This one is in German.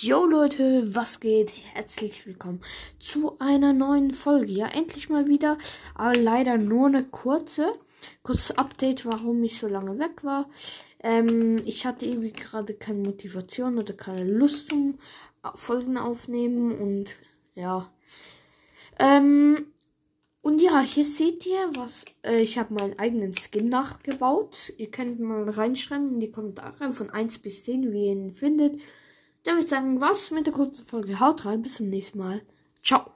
Jo Leute, was geht? Herzlich willkommen zu einer neuen Folge. Ja, endlich mal wieder, aber leider nur eine kurze. Kurzes Update, warum ich so lange weg war. Ähm, ich hatte irgendwie gerade keine Motivation oder keine Lust zum Folgen aufnehmen und ja. Ähm, und ja, hier seht ihr, was äh, ich habe meinen eigenen Skin nachgebaut. Ihr könnt mal reinschreiben in die Kommentare von 1 bis 10, wie ihr ihn findet. Dann würde ich sagen, was mit der kurzen Folge. Haut rein, bis zum nächsten Mal. Ciao.